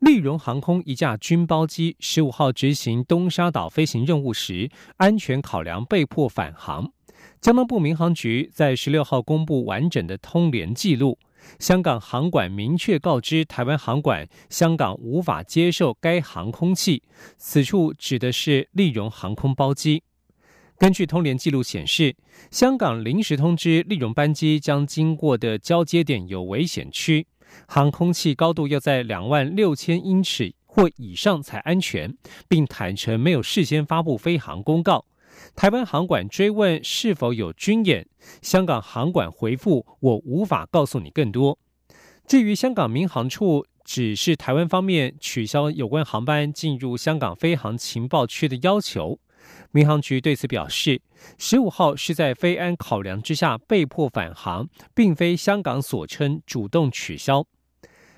利荣航空一架军包机十五号执行东沙岛飞行任务时，安全考量被迫返航。交通部民航局在十六号公布完整的通联记录，香港航管明确告知台湾航管，香港无法接受该航空器。此处指的是利荣航空包机。根据通联记录显示，香港临时通知利荣班机将经过的交接点有危险区。航空器高度要在两万六千英尺或以上才安全，并坦诚没有事先发布飞航公告。台湾航管追问是否有军演，香港航管回复我无法告诉你更多。至于香港民航处指示台湾方面取消有关航班进入香港飞航情报区的要求，民航局对此表示，十五号是在非安考量之下被迫返航，并非香港所称主动取消。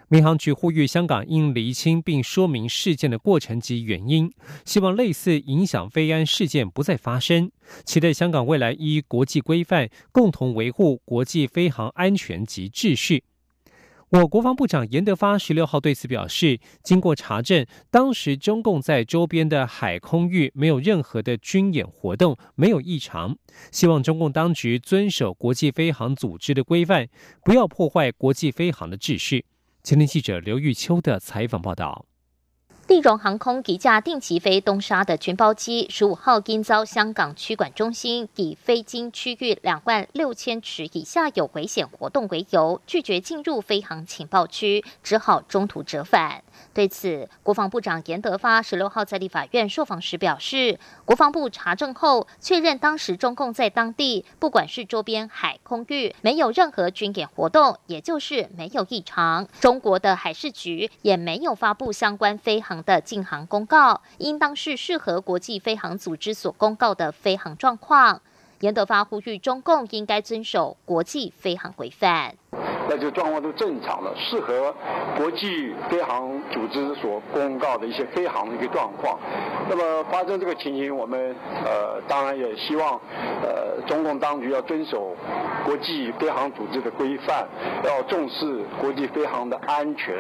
民航局呼吁香港应厘清并说明事件的过程及原因，希望类似影响飞安事件不再发生，期待香港未来依国际规范共同维护国际飞航安全及秩序。我国防部长严德发十六号对此表示，经过查证，当时中共在周边的海空域没有任何的军演活动，没有异常。希望中共当局遵守国际飞航组织的规范，不要破坏国际飞航的秩序。前天记者刘玉秋的采访报道。利荣航空一架定期飞东沙的军包机，十五号因遭香港区管中心以飞经区域两万六千尺以下有危险活动为由，拒绝进入飞航情报区，只好中途折返。对此，国防部长严德发十六号在立法院受访时表示，国防部查证后确认，当时中共在当地不管是周边海空域没有任何军演活动，也就是没有异常。中国的海事局也没有发布相关飞航。的禁航公告，应当是适合国际飞航组织所公告的飞航状况。严德发呼吁中共应该遵守国际飞航规范。那就状况都正常了，适合国际飞航组织所公告的一些飞航的一个状况。那么发生这个情形，我们呃当然也希望呃中共当局要遵守国际飞航组织的规范，要重视国际飞航的安全，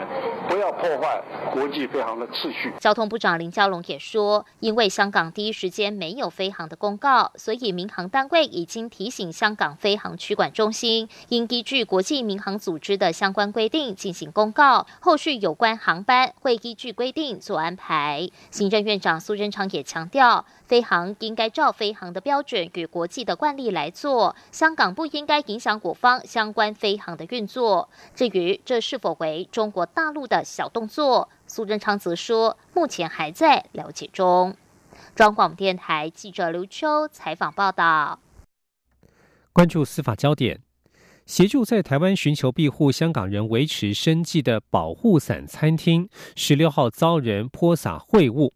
不要破坏国际飞航的秩序。交通部长林佳龙也说，因为香港第一时间没有飞航的公告，所以民航单位已经提醒香港飞航区管中心，应依据国际民航。组织的相关规定进行公告，后续有关航班会依据规定做安排。行政院长苏贞昌也强调，飞航应该照飞航的标准与国际的惯例来做，香港不应该影响我方相关飞航的运作。至于这是否为中国大陆的小动作，苏贞昌则说，目前还在了解中。中广电台记者刘秋采访报道。关注司法焦点。协助在台湾寻求庇护香港人维持生计的保护伞餐厅，十六号遭人泼洒秽物。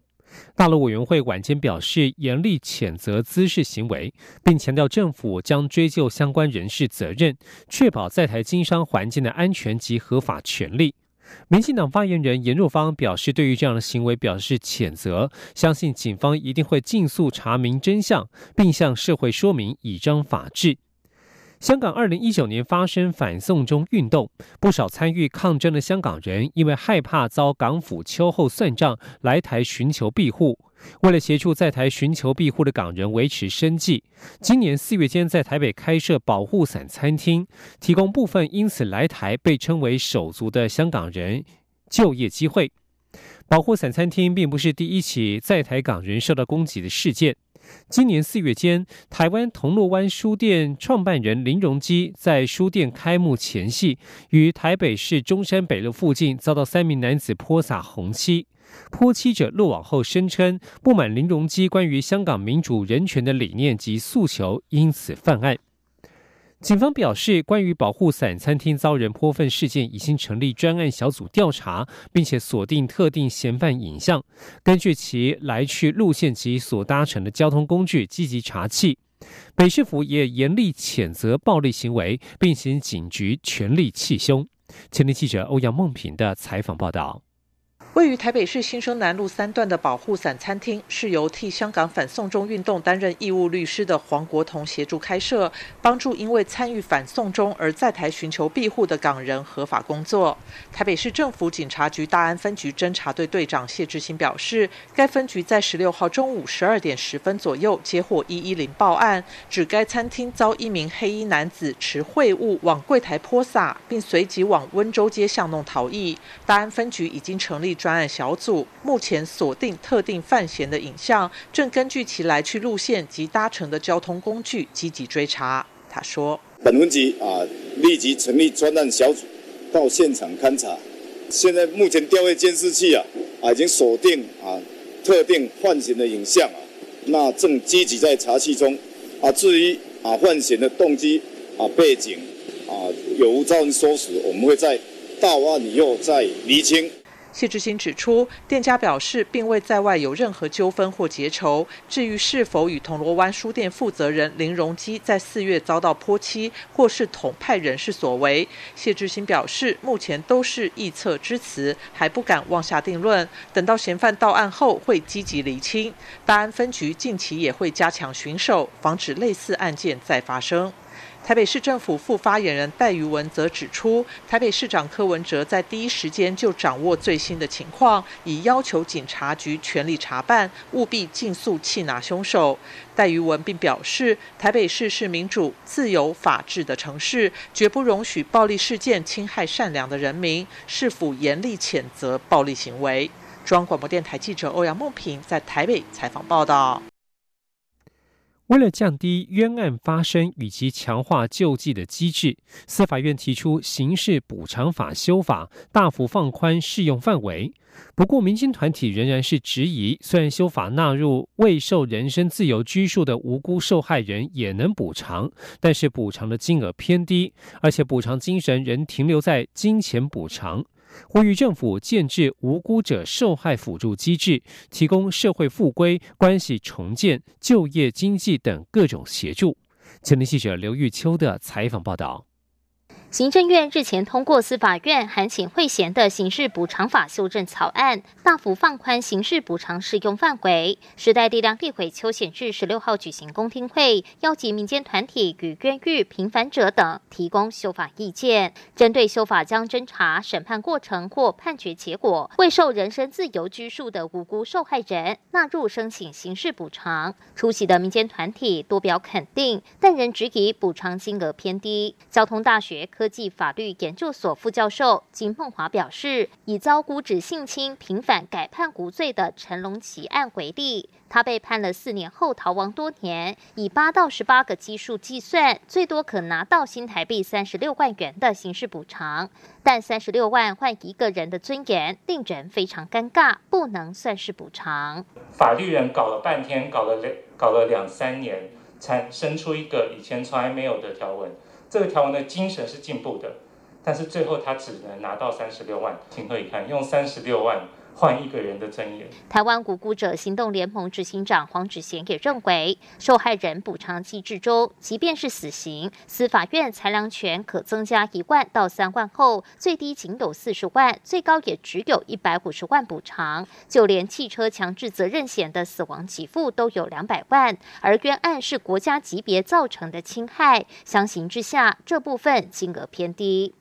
大陆委员会晚间表示，严厉谴责滋事行为，并强调政府将追究相关人士责任，确保在台经商环境的安全及合法权利。民进党发言人严若芳表示，对于这样的行为表示谴责，相信警方一定会尽速查明真相，并向社会说明，以彰法治。香港二零一九年发生反送中运动，不少参与抗争的香港人因为害怕遭港府秋后算账，来台寻求庇护。为了协助在台寻求庇护的港人维持生计，今年四月间在台北开设保护伞餐厅，提供部分因此来台被称为手足的香港人就业机会。保护伞餐厅并不是第一起在台港人受到攻击的事件。今年四月间，台湾铜锣湾书店创办人林荣基在书店开幕前夕，于台北市中山北路附近遭到三名男子泼洒红漆。泼漆者落网后声称不满林荣基关于香港民主人权的理念及诉求，因此犯案。警方表示，关于保护伞餐厅遭人泼粪事件，已经成立专案小组调查，并且锁定特定嫌犯影像，根据其来去路线及所搭乘的交通工具积极查缉。北市府也严厉谴责暴力行为，并请警局全力缉凶。前天记者欧阳梦平的采访报道。位于台北市新生南路三段的保护伞餐厅，是由替香港反送中运动担任义务律师的黄国同协助开设，帮助因为参与反送中而在台寻求庇护的港人合法工作。台北市政府警察局大安分局侦查队队长谢志新表示，该分局在十六号中午十二点十分左右接获一一零报案，指该餐厅遭一名黑衣男子持秽物往柜台泼洒，并随即往温州街巷弄逃逸。大安分局已经成立专。案小组目前锁定特定犯嫌的影像，正根据其来去路线及搭乘的交通工具积极追查。他说：“本分局啊，立即成立专案小组到现场勘查。现在目前调阅监视器啊，啊已经锁定啊特定犯嫌的影像啊，那正积极在查缉中。啊，至于啊犯嫌的动机啊背景啊有无造成唆使，我们会在到案以后再厘清。”谢志新指出，店家表示并未在外有任何纠纷或结仇。至于是否与铜锣湾书店负责人林荣基在四月遭到泼漆，或是统派人士所为，谢志新表示，目前都是臆测之词，还不敢妄下定论。等到嫌犯到案后，会积极厘清。大安分局近期也会加强巡守，防止类似案件再发生。台北市政府副发言人戴瑜文则指出，台北市长柯文哲在第一时间就掌握最新的情况，已要求警察局全力查办，务必尽速缉拿凶手。戴瑜文并表示，台北市是民主、自由、法治的城市，绝不容许暴力事件侵害善良的人民，是否严厉谴责暴力行为？中央广播电台记者欧阳梦平在台北采访报道。为了降低冤案发生以及强化救济的机制，司法院提出刑事补偿法修法，大幅放宽适用范围。不过，民间团体仍然是质疑，虽然修法纳入未受人身自由拘束的无辜受害人也能补偿，但是补偿的金额偏低，而且补偿精神仍停留在金钱补偿。呼吁政府建制无辜者受害辅助机制，提供社会复归、关系重建、就业、经济等各种协助。前天记者刘玉秋的采访报道。行政院日前通过司法院函请会衔的刑事补偿法修正草案，大幅放宽刑事补偿适用范围。时代力量立委邱显智十六号举行公听会，邀集民间团体与冤狱平反者等提供修法意见。针对修法将侦查、审判过程或判决结果未受人身自由拘束的无辜受害人纳入申请刑事补偿，出席的民间团体多表肯定，但仍质疑补偿金额偏低。交通大学。科技法律研究所副教授金梦华表示，以遭估指性侵平反改判无罪的陈龙奇案为例，他被判了四年后逃亡多年，以八到十八个基数计算，最多可拿到新台币三十六万元的刑事补偿。但三十六万换一个人的尊严，令人非常尴尬，不能算是补偿。法律人搞了半天，搞了两搞了两三年，才生出一个以前从来没有的条文。这个条文的精神是进步的，但是最后他只能拿到三十六万。情何以堪？用三十六万。换一个人的尊严。台湾无辜者行动联盟执行长黄志贤也认为，受害人补偿机制中，即便是死刑，司法院裁量权可增加一万到三万后，最低仅有四十万，最高也只有一百五十万补偿。就连汽车强制责任险的死亡给付都有两百万，而冤案是国家级别造成的侵害，相形之下，这部分金额偏低。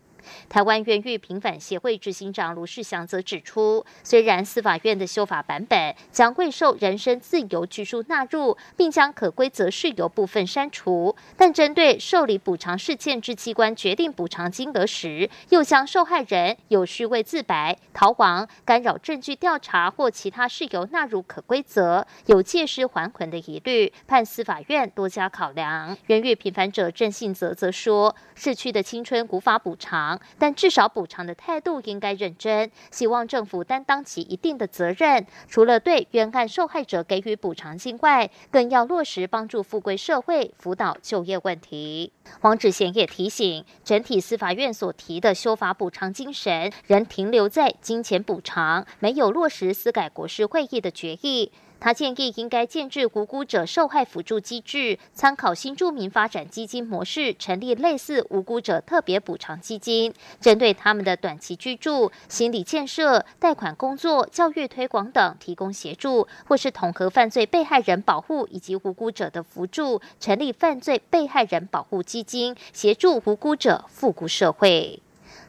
台湾冤狱平反协会执行长卢世祥则指出，虽然司法院的修法版本将未受人身自由拘束纳入，并将可规则事由部分删除，但针对受理补偿事件之机关决定补偿金额时，又将受害人有虚伪自白、逃亡、干扰证据调查或其他事由纳入可规则，有借尸还魂的疑虑，判司法院多加考量。冤狱平反者郑信泽则说，逝去的青春无法补偿。但至少补偿的态度应该认真，希望政府担当起一定的责任。除了对冤案受害者给予补偿金外，更要落实帮助富贵社会辅导就业问题。黄志贤也提醒，整体司法院所提的修法补偿精神仍停留在金钱补偿，没有落实司改国事会议的决议。他建议应该建制无辜者受害辅助机制，参考新住民发展基金模式，成立类似无辜者特别补偿基金，针对他们的短期居住、心理建设、贷款工作、教育推广等提供协助，或是统合犯罪被害人保护以及无辜者的辅助，成立犯罪被害人保护基金，协助无辜者复归社会。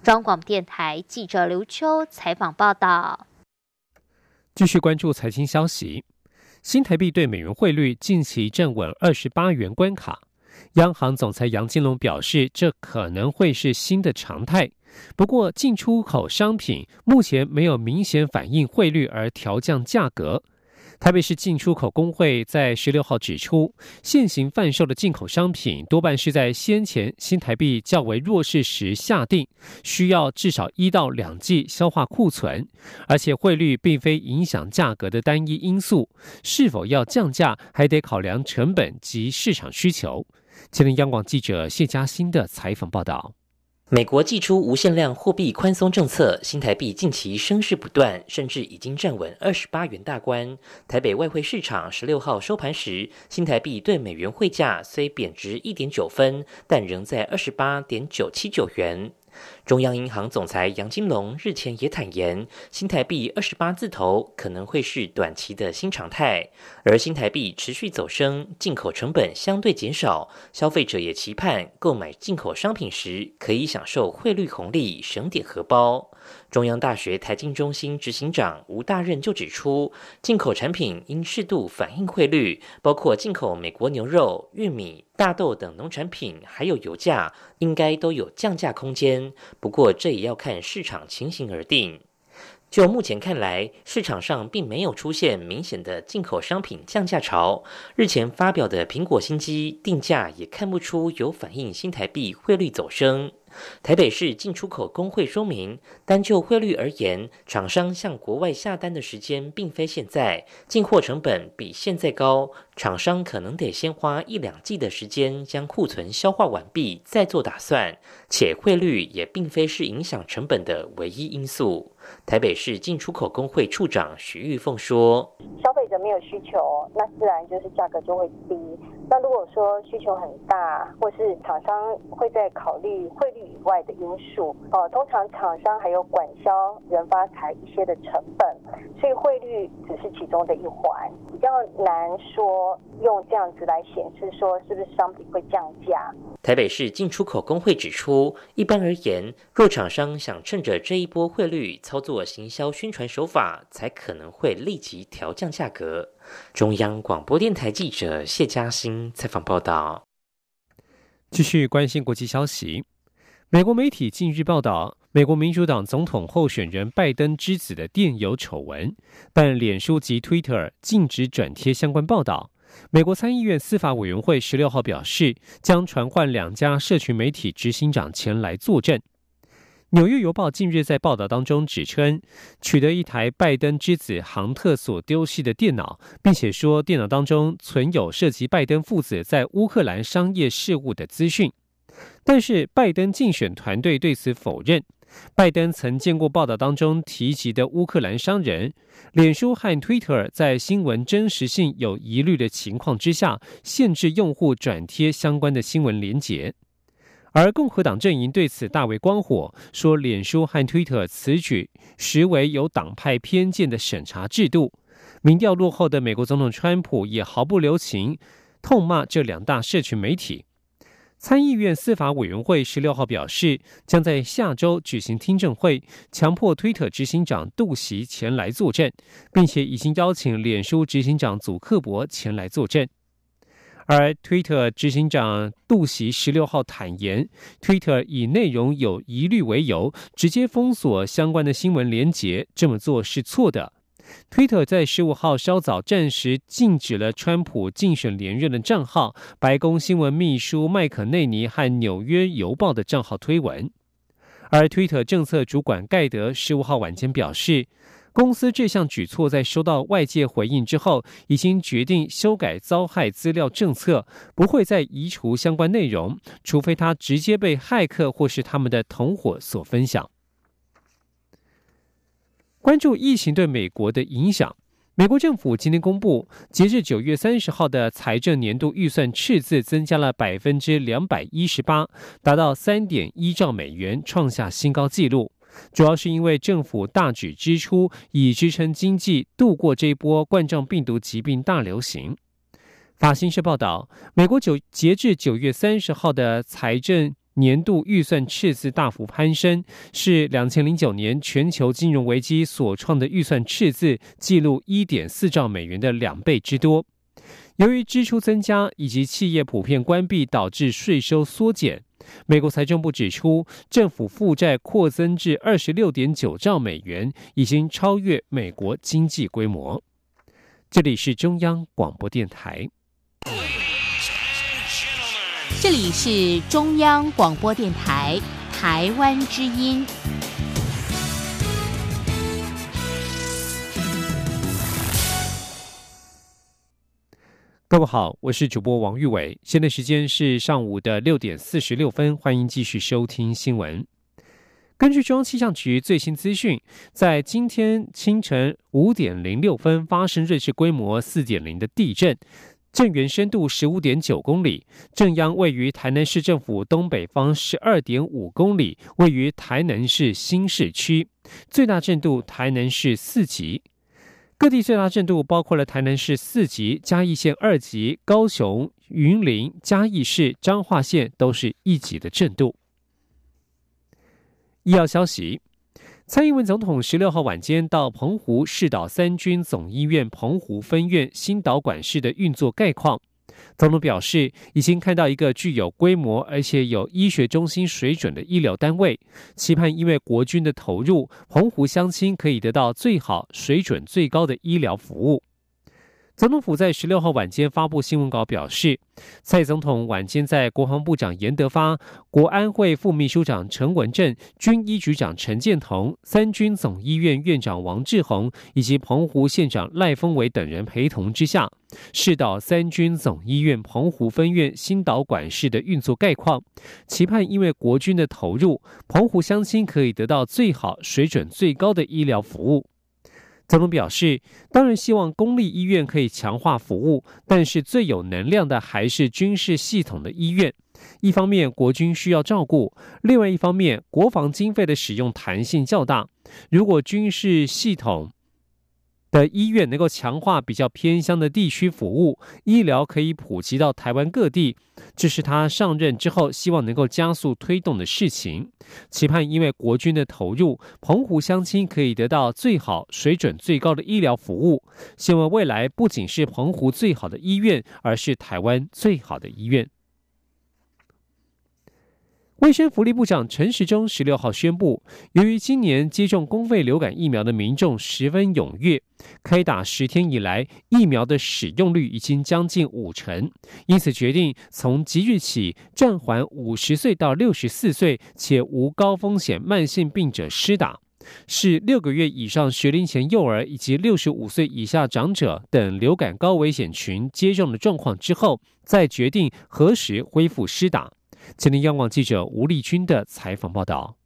中广电台记者刘秋采访报道。继续关注财经消息。新台币对美元汇率近期站稳二十八元关卡，央行总裁杨金龙表示，这可能会是新的常态。不过，进出口商品目前没有明显反映汇率而调降价格。台北市进出口工会在十六号指出，现行贩售的进口商品多半是在先前新台币较为弱势时下定，需要至少一到两季消化库存，而且汇率并非影响价格的单一因素，是否要降价还得考量成本及市场需求。前天央广记者谢嘉欣的采访报道。美国祭出无限量货币宽松政策，新台币近期升势不断，甚至已经站稳二十八元大关。台北外汇市场十六号收盘时，新台币对美元汇价虽贬值一点九分，但仍在二十八点九七九元。中央银行总裁杨金龙日前也坦言，新台币二十八字头可能会是短期的新常态，而新台币持续走升，进口成本相对减少，消费者也期盼购买进口商品时可以享受汇率红利，省点荷包。中央大学财经中心执行长吴大任就指出，进口产品应适度反映汇率，包括进口美国牛肉、玉米、大豆等农产品，还有油价，应该都有降价空间。不过，这也要看市场情形而定。就目前看来，市场上并没有出现明显的进口商品降价潮。日前发表的苹果新机定价也看不出有反映新台币汇率走升。台北市进出口工会说明，单就汇率而言，厂商向国外下单的时间并非现在，进货成本比现在高，厂商可能得先花一两季的时间将库存消化完毕，再做打算。且汇率也并非是影响成本的唯一因素。台北市进出口工会处长徐玉凤说：“消费者没有需求，那自然就是价格就会低。那如果说需求很大，或是厂商会在考虑汇率以外的因素，哦，通常厂商还有管销、人发财一些的成本，所以汇率只是其中的一环，比较难说用这样子来显示说是不是商品会降价。”台北市进出口工会指出，一般而言，若厂商想趁着这一波汇率操作行销宣传手法，才可能会立即调降价格。中央广播电台记者谢嘉欣采访报道。继续关心国际消息，美国媒体近日报道，美国民主党总统候选人拜登之子的电邮丑闻，但脸书及 Twitter 禁止转贴相关报道。美国参议院司法委员会十六号表示，将传唤两家社群媒体执行长前来作证。纽约邮报近日在报道当中指称，取得一台拜登之子杭特所丢弃的电脑，并且说电脑当中存有涉及拜登父子在乌克兰商业事务的资讯。但是，拜登竞选团队对此否认。拜登曾见过报道当中提及的乌克兰商人，脸书和 Twitter 在新闻真实性有疑虑的情况之下，限制用户转贴相关的新闻连结。而共和党阵营对此大为光火，说脸书和 Twitter 此举实为有党派偏见的审查制度。民调落后的美国总统川普也毫不留情，痛骂这两大社群媒体。参议院司法委员会十六号表示，将在下周举行听证会，强迫推特执行长杜袭前来作证，并且已经邀请脸书执行长祖克伯前来作证。而推特执行长杜袭十六号坦言，推特以内容有疑虑为由，直接封锁相关的新闻连结，这么做是错的。推特在十五号稍早暂时禁止了川普竞选连任的账号、白宫新闻秘书麦克内尼和纽约邮报的账号推文。而 Twitter 政策主管盖德十五号晚间表示。公司这项举措在收到外界回应之后，已经决定修改遭害资料政策，不会再移除相关内容，除非它直接被骇客或是他们的同伙所分享。关注疫情对美国的影响，美国政府今天公布，截至九月三十号的财政年度预算赤字增加了百分之两百一十八，达到三点一兆美元，创下新高纪录。主要是因为政府大举支出，以支撑经济度过这一波冠状病毒疾病大流行。法新社报道，美国九截至九月三十号的财政年度预算赤字大幅攀升，是两千零九年全球金融危机所创的预算赤字记录一点四兆美元的两倍之多。由于支出增加以及企业普遍关闭，导致税收缩减。美国财政部指出，政府负债扩增至二十六点九兆美元，已经超越美国经济规模。这里是中央广播电台。这里是中央广播电台台湾之音。各位好，我是主播王玉伟，现在时间是上午的六点四十六分，欢迎继续收听新闻。根据中央气象局最新资讯，在今天清晨五点零六分发生瑞士规模四点零的地震，震源深度十五点九公里，震央位于台南市政府东北方十二点五公里，位于台南市新市区，最大震度台南市四级。各地最大震度包括了台南市四级、嘉义县二级、高雄、云林、嘉义市、彰化县都是一级的震度。医药消息：蔡英文总统十六号晚间到澎湖市岛三军总医院澎湖分院新导管室的运作概况。总统表示，已经看到一个具有规模而且有医学中心水准的医疗单位，期盼因为国军的投入，澎湖乡亲可以得到最好、水准最高的医疗服务。总统府在十六号晚间发布新闻稿表示，蔡总统晚间在国防部长严德发、国安会副秘书长陈文正、军医局长陈建同、三军总医院院长王志宏以及澎湖县长赖峰伟等人陪同之下，视导三军总医院澎湖分院新导管室的运作概况，期盼因为国军的投入，澎湖乡亲可以得到最好、水准最高的医疗服务。总统表示，当然希望公立医院可以强化服务，但是最有能量的还是军事系统的医院。一方面，国军需要照顾；另外一方面，国防经费的使用弹性较大。如果军事系统，的医院能够强化比较偏乡的地区服务，医疗可以普及到台湾各地，这是他上任之后希望能够加速推动的事情。期盼因为国军的投入，澎湖乡亲可以得到最好、水准最高的医疗服务。希望未来不仅是澎湖最好的医院，而是台湾最好的医院。卫生福利部长陈时中十六号宣布，由于今年接种公费流感疫苗的民众十分踊跃，开打十天以来疫苗的使用率已经将近五成，因此决定从即日起暂缓五十岁到六十四岁且无高风险慢性病者施打，是六个月以上学龄前幼儿以及六十五岁以下长者等流感高危险群接种的状况之后，再决定何时恢复施打。今天，央广记者吴丽君的采访报道。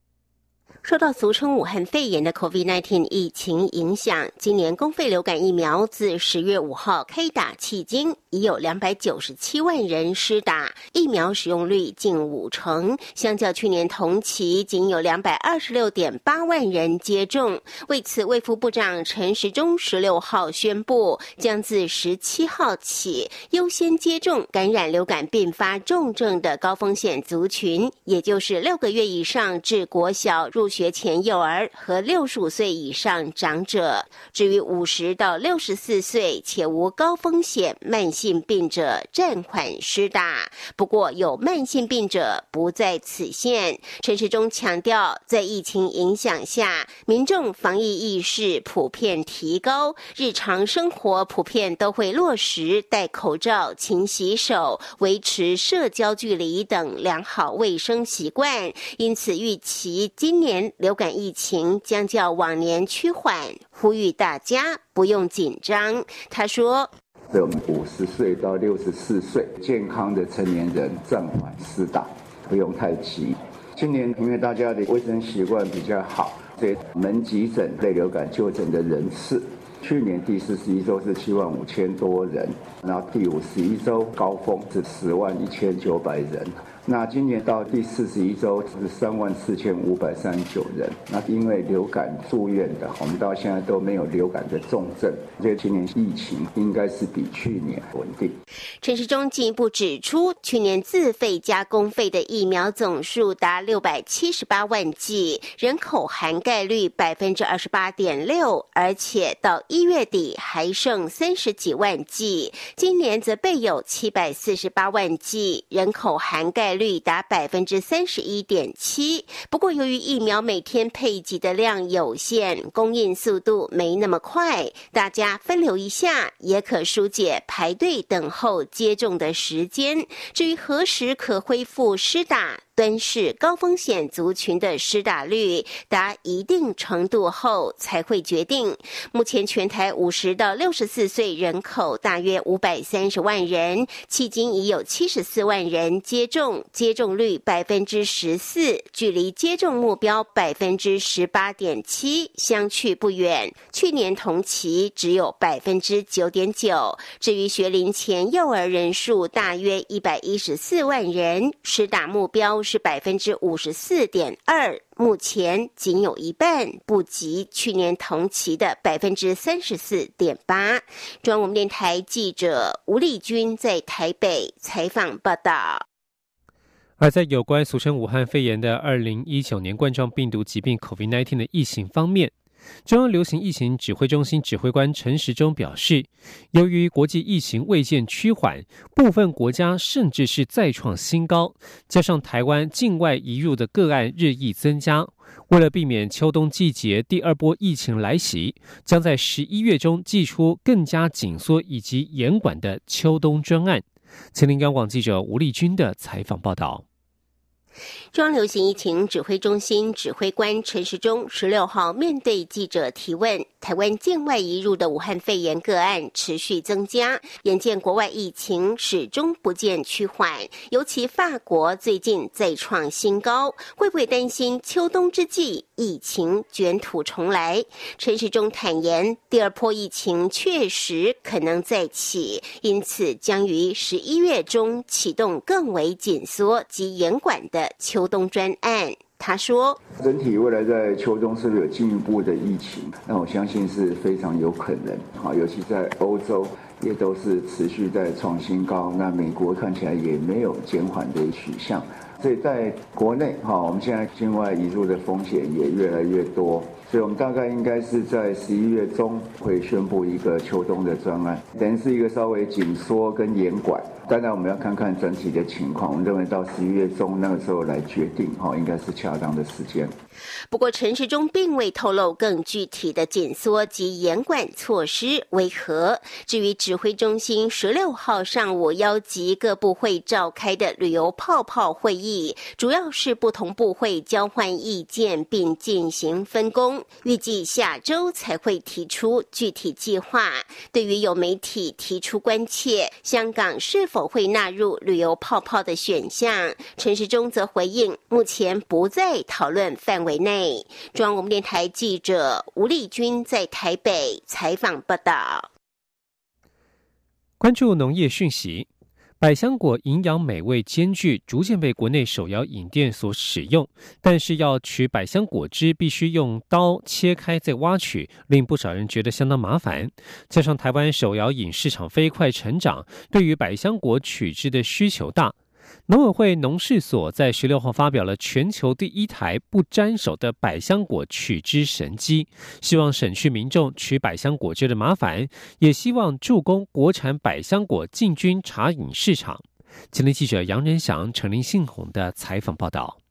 受到俗称武汉肺炎的 COVID-19 疫情影响，今年公费流感疫苗自十月五号开打迄今，已有两百九十七万人施打，疫苗使用率近五成，相较去年同期，仅有两百二十六点八万人接种。为此，卫副部长陈时中十六号宣布，将自十七号起优先接种感染流感并发重症的高风险族群，也就是六个月以上至国小入。学前幼儿和六十五岁以上长者。至于五十到六十四岁且无高风险慢性病者，暂缓施打。不过，有慢性病者不在此限。陈时中强调，在疫情影响下，民众防疫意识普遍提高，日常生活普遍都会落实戴口罩、勤洗手、维持社交距离等良好卫生习惯。因此，预期今年流感疫情将较往年趋缓，呼吁大家不用紧张。他说。对我们五十岁到六十四岁健康的成年人暂缓施打，不用太急。今年因为大家的卫生习惯比较好，所以门急诊类流感就诊的人次，去年第四十一周是七万五千多人，然后第五十一周高峰是十万一千九百人。那今年到第四十一周是三万四千五百三十九人。那因为流感住院的，我们到现在都没有流感的重症，所以今年疫情应该是比去年稳定。陈时中进一步指出，去年自费加公费的疫苗总数达六百七十八万剂，人口涵盖率百分之二十八点六，而且到一月底还剩三十几万剂。今年则备有七百四十八万剂，人口涵盖。率达百分之三十一点七。不过，由于疫苗每天配给的量有限，供应速度没那么快，大家分流一下，也可疏解排队等候接种的时间。至于何时可恢复施打？端视高风险族群的施打率达一定程度后才会决定。目前全台五十到六十四岁人口大约五百三十万人，迄今已有七十四万人接种，接种率百分之十四，距离接种目标百分之十八点七相去不远。去年同期只有百分之九点九。至于学龄前幼儿人数大约一百一十四万人，施打目标。是百分之五十四点二，目前仅有一半，不及去年同期的百分之三十四点八。中央广电台记者吴丽君在台北采访报道。而在有关俗称武汉肺炎的二零一九年冠状病毒疾病 （COVID-19） 的疫情方面。中央流行疫情指挥中心指挥官陈时中表示，由于国际疫情未见趋缓，部分国家甚至是再创新高，加上台湾境外移入的个案日益增加，为了避免秋冬季节第二波疫情来袭，将在十一月中寄出更加紧缩以及严管的秋冬专案。前林央广记者吴丽君的采访报道。中央流行疫情指挥中心指挥官陈时中十六号面对记者提问，台湾境外移入的武汉肺炎个案持续增加，眼见国外疫情始终不见趋缓，尤其法国最近再创新高，会不会担心秋冬之际疫情卷土重来？陈时中坦言，第二波疫情确实可能再起，因此将于十一月中启动更为紧缩及严管的。秋冬专案，他说：“整体未来在秋冬是不是有进一步的疫情？那我相信是非常有可能。啊，尤其在欧洲也都是持续在创新高。那美国看起来也没有减缓的取向。所以在国内，哈，我们现在境外移入的风险也越来越多。所以我们大概应该是在十一月中会宣布一个秋冬的专案，等于是一个稍微紧缩跟严管。”当然，我们要看看整体的情况。我们认为到十一月中那个时候来决定，哈，应该是恰当的时间。不过，陈时中并未透露更具体的紧缩及严管措施为何。至于指挥中心十六号上午邀集各部会召开的旅游泡泡会议，主要是不同部会交换意见并进行分工，预计下周才会提出具体计划。对于有媒体提出关切，香港是否会纳入旅游泡泡的选项，陈时中则回应，目前不在讨论范。围内，中央广播电台记者吴丽君在台北采访报道。关注农业讯息，百香果营养美味兼具，逐渐被国内手摇饮店所使用。但是要取百香果汁，必须用刀切开再挖取，令不少人觉得相当麻烦。加上台湾手摇饮市场飞快成长，对于百香果取汁的需求大。农委会农事所在十六号发表了全球第一台不沾手的百香果取汁神机，希望省去民众取百香果汁的麻烦，也希望助攻国产百香果进军茶饮市场。吉林记者杨仁祥、陈林信宏的采访报道。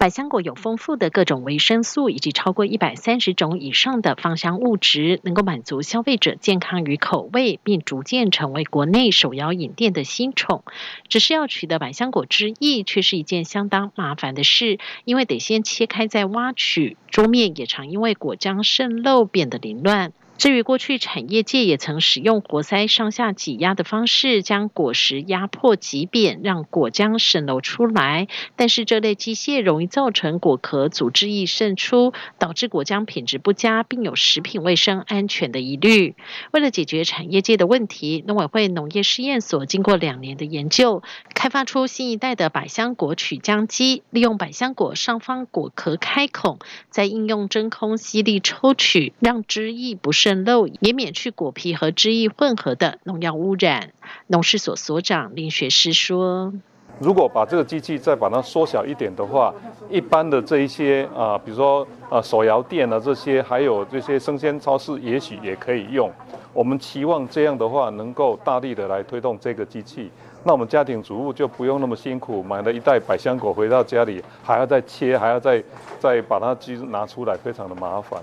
百香果有丰富的各种维生素，以及超过一百三十种以上的芳香物质，能够满足消费者健康与口味，并逐渐成为国内首要饮店的新宠。只是要取得百香果汁液，却是一件相当麻烦的事，因为得先切开再挖取，桌面也常因为果浆渗漏变得凌乱。至于过去产业界也曾使用活塞上下挤压的方式，将果实压迫挤扁，让果浆渗漏出来。但是这类机械容易造成果壳组织液渗出，导致果浆品质不佳，并有食品卫生安全的疑虑。为了解决产业界的问题，农委会农业试验所经过两年的研究，开发出新一代的百香果取浆机，利用百香果上方果壳开孔，再应用真空吸力抽取，让汁液不渗。漏也免去果皮和汁液混合的农药污染。农事所所长林学师说：“如果把这个机器再把它缩小一点的话，一般的这一些啊，比如说啊手摇店啊这些，还有这些生鲜超市，也许也可以用。我们期望这样的话，能够大力的来推动这个机器。那我们家庭主妇就不用那么辛苦，买了一袋百香果回到家里，还要再切，还要再再把它机拿出来，非常的麻烦。”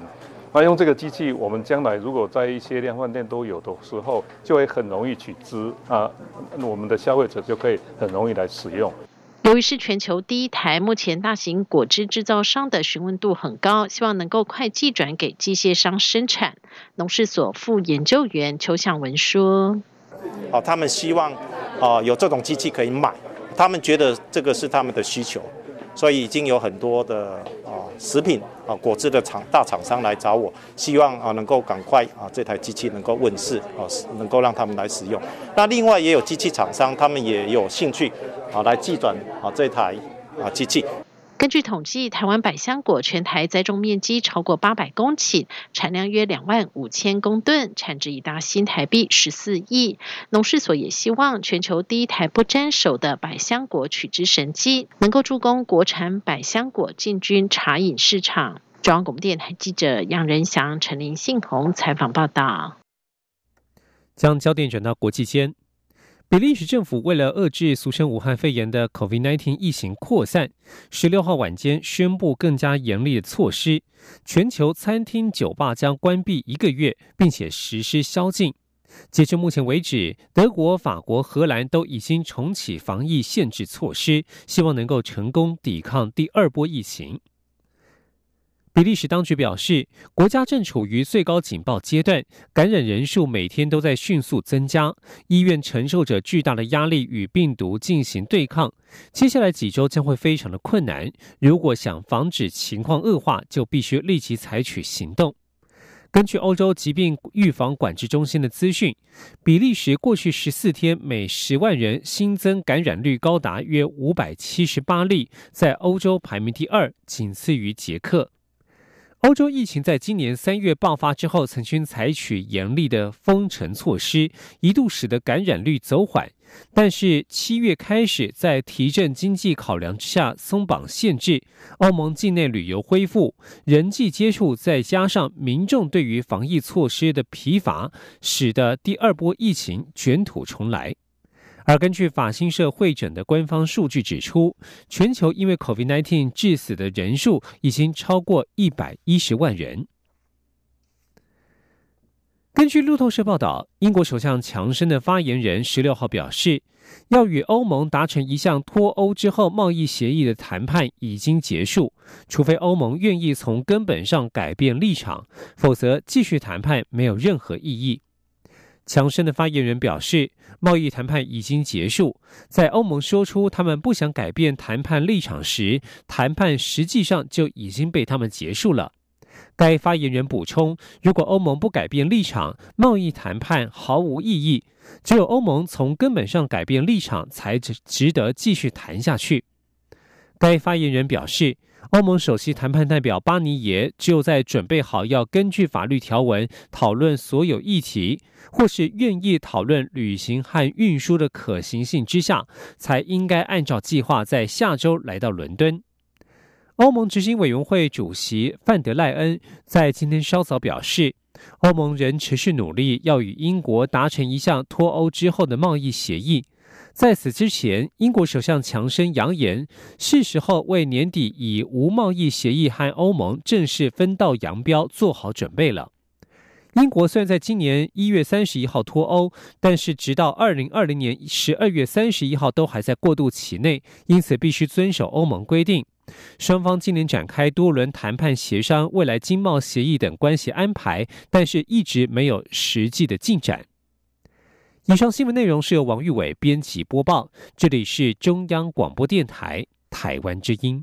那用这个机器，我们将来如果在一些量贩店都有的时候，就会很容易取汁啊，我们的消费者就可以很容易来使用。由于是全球第一台，目前大型果汁制造商的询问度很高，希望能够快寄转给机械商生产。农事所副研究员邱向文说：“哦，他们希望哦有这种机器可以买，他们觉得这个是他们的需求。”所以已经有很多的啊食品啊果汁的厂大厂商来找我，希望啊能够赶快啊这台机器能够问世啊，能够让他们来使用。那另外也有机器厂商，他们也有兴趣啊来寄转啊这台啊机器。据统计，台湾百香果全台栽种面积超过八百公顷，产量约两万五千公吨，产值已达新台币十四亿。农事所也希望全球第一台不沾手的百香果取汁神机，能够助攻国产百香果进军茶饮市场。中央广播电台记者杨仁祥、陈林信宏采访报道。将焦点转到国际间。比利时政府为了遏制俗称武汉肺炎的 COVID-19 疫情扩散，十六号晚间宣布更加严厉的措施，全球餐厅、酒吧将关闭一个月，并且实施宵禁。截至目前为止，德国、法国、荷兰都已经重启防疫限制措施，希望能够成功抵抗第二波疫情。比利时当局表示，国家正处于最高警报阶段，感染人数每天都在迅速增加，医院承受着巨大的压力与病毒进行对抗。接下来几周将会非常的困难，如果想防止情况恶化，就必须立即采取行动。根据欧洲疾病预防管制中心的资讯，比利时过去十四天每十万人新增感染率高达约五百七十八例，在欧洲排名第二，仅次于捷克。欧洲疫情在今年三月爆发之后，曾经采取严厉的封城措施，一度使得感染率走缓。但是七月开始，在提振经济考量之下松绑限制，欧盟境内旅游恢复，人际接触，再加上民众对于防疫措施的疲乏，使得第二波疫情卷土重来。而根据法新社会诊的官方数据指出，全球因为 COVID-19 致死的人数已经超过一百一十万人。根据路透社报道，英国首相强生的发言人十六号表示，要与欧盟达成一项脱欧之后贸易协议的谈判已经结束，除非欧盟愿意从根本上改变立场，否则继续谈判没有任何意义。强生的发言人表示，贸易谈判已经结束。在欧盟说出他们不想改变谈判立场时，谈判实际上就已经被他们结束了。该发言人补充，如果欧盟不改变立场，贸易谈判毫无意义。只有欧盟从根本上改变立场，才值值得继续谈下去。该发言人表示。欧盟首席谈判代表巴尼耶只有在准备好要根据法律条文讨论所有议题，或是愿意讨论旅行和运输的可行性之下，才应该按照计划在下周来到伦敦。欧盟执行委员会主席范德赖恩在今天稍早表示，欧盟仍持续努力要与英国达成一项脱欧之后的贸易协议。在此之前，英国首相强生扬言，是时候为年底以无贸易协议和欧盟正式分道扬镳做好准备了。英国虽然在今年一月三十一号脱欧，但是直到二零二零年十二月三十一号都还在过渡期内，因此必须遵守欧盟规定。双方今年展开多轮谈判协商未来经贸协议等关系安排，但是一直没有实际的进展。以上新闻内容是由王玉伟编辑播报，这里是中央广播电台台湾之音。